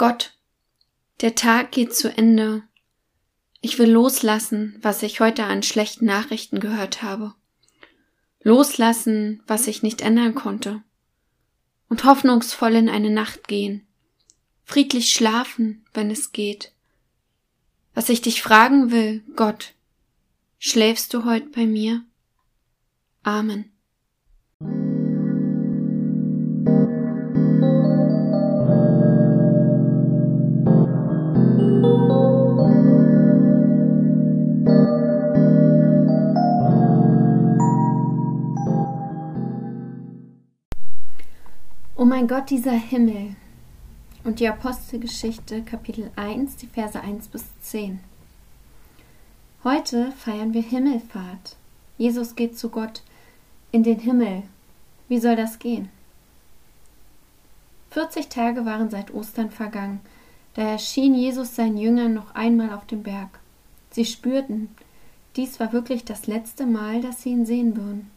Gott, der Tag geht zu Ende. Ich will loslassen, was ich heute an schlechten Nachrichten gehört habe. Loslassen, was ich nicht ändern konnte. Und hoffnungsvoll in eine Nacht gehen. Friedlich schlafen, wenn es geht. Was ich dich fragen will, Gott, schläfst du heute bei mir? Amen. Mein Gott, dieser Himmel. Und die Apostelgeschichte Kapitel 1, die Verse 1 bis 10. Heute feiern wir Himmelfahrt. Jesus geht zu Gott in den Himmel. Wie soll das gehen? 40 Tage waren seit Ostern vergangen. Da erschien Jesus seinen Jüngern noch einmal auf dem Berg. Sie spürten, dies war wirklich das letzte Mal, dass sie ihn sehen würden.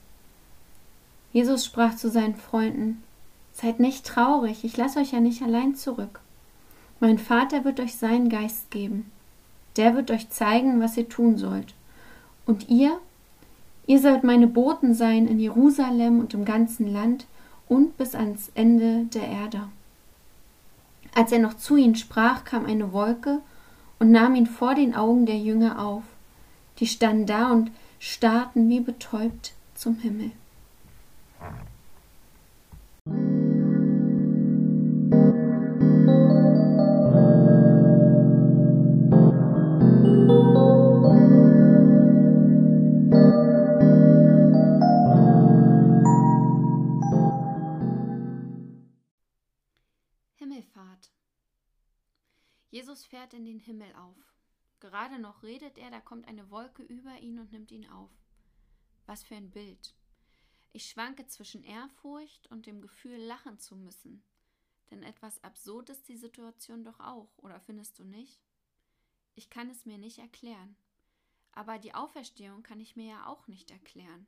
Jesus sprach zu seinen Freunden, Seid nicht traurig, ich lasse euch ja nicht allein zurück. Mein Vater wird euch seinen Geist geben. Der wird euch zeigen, was ihr tun sollt. Und ihr? Ihr sollt meine Boten sein in Jerusalem und im ganzen Land und bis ans Ende der Erde. Als er noch zu ihnen sprach, kam eine Wolke und nahm ihn vor den Augen der Jünger auf. Die standen da und starrten wie betäubt zum Himmel. Himmelfahrt. Jesus fährt in den Himmel auf. Gerade noch redet er, da kommt eine Wolke über ihn und nimmt ihn auf. Was für ein Bild. Ich schwanke zwischen Ehrfurcht und dem Gefühl, lachen zu müssen. Denn etwas absurd ist die Situation doch auch, oder findest du nicht? Ich kann es mir nicht erklären. Aber die Auferstehung kann ich mir ja auch nicht erklären.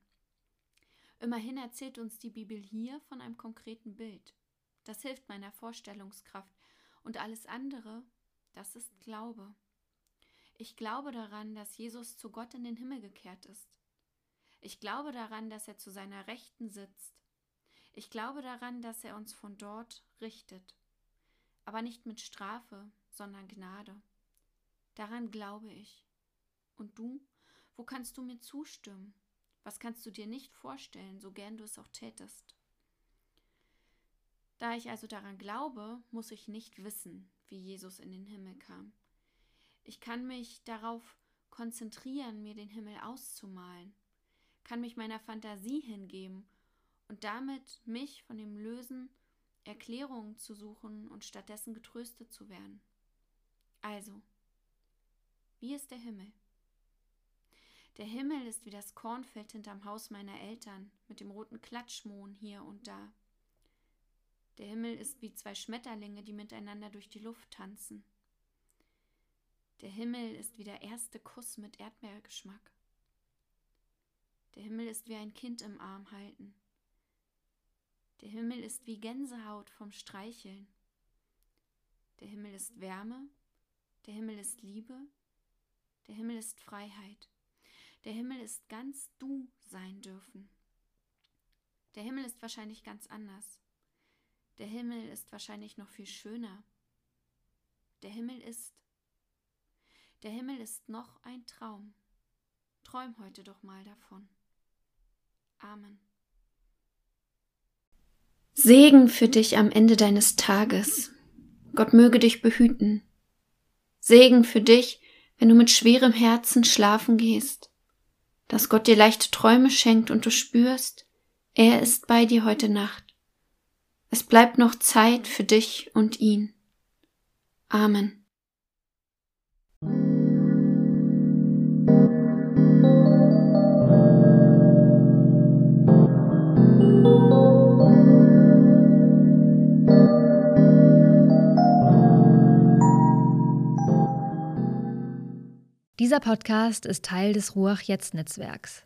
Immerhin erzählt uns die Bibel hier von einem konkreten Bild. Das hilft meiner Vorstellungskraft. Und alles andere, das ist Glaube. Ich glaube daran, dass Jesus zu Gott in den Himmel gekehrt ist. Ich glaube daran, dass er zu seiner Rechten sitzt. Ich glaube daran, dass er uns von dort richtet. Aber nicht mit Strafe, sondern Gnade. Daran glaube ich. Und du? Wo kannst du mir zustimmen? Was kannst du dir nicht vorstellen, so gern du es auch tätest? Da ich also daran glaube, muss ich nicht wissen, wie Jesus in den Himmel kam. Ich kann mich darauf konzentrieren, mir den Himmel auszumalen, kann mich meiner Fantasie hingeben und damit mich von dem Lösen Erklärungen zu suchen und stattdessen getröstet zu werden. Also, wie ist der Himmel? Der Himmel ist wie das Kornfeld hinterm Haus meiner Eltern mit dem roten Klatschmohn hier und da. Der Himmel ist wie zwei Schmetterlinge, die miteinander durch die Luft tanzen. Der Himmel ist wie der erste Kuss mit Erdbeergeschmack. Der Himmel ist wie ein Kind im Arm halten. Der Himmel ist wie Gänsehaut vom Streicheln. Der Himmel ist Wärme. Der Himmel ist Liebe. Der Himmel ist Freiheit. Der Himmel ist ganz du sein dürfen. Der Himmel ist wahrscheinlich ganz anders. Der Himmel ist wahrscheinlich noch viel schöner. Der Himmel ist. Der Himmel ist noch ein Traum. Träum heute doch mal davon. Amen. Segen für dich am Ende deines Tages. Gott möge dich behüten. Segen für dich, wenn du mit schwerem Herzen schlafen gehst. Dass Gott dir leichte Träume schenkt und du spürst, er ist bei dir heute Nacht. Es bleibt noch Zeit für dich und ihn. Amen. Dieser Podcast ist Teil des Ruach Jetzt Netzwerks.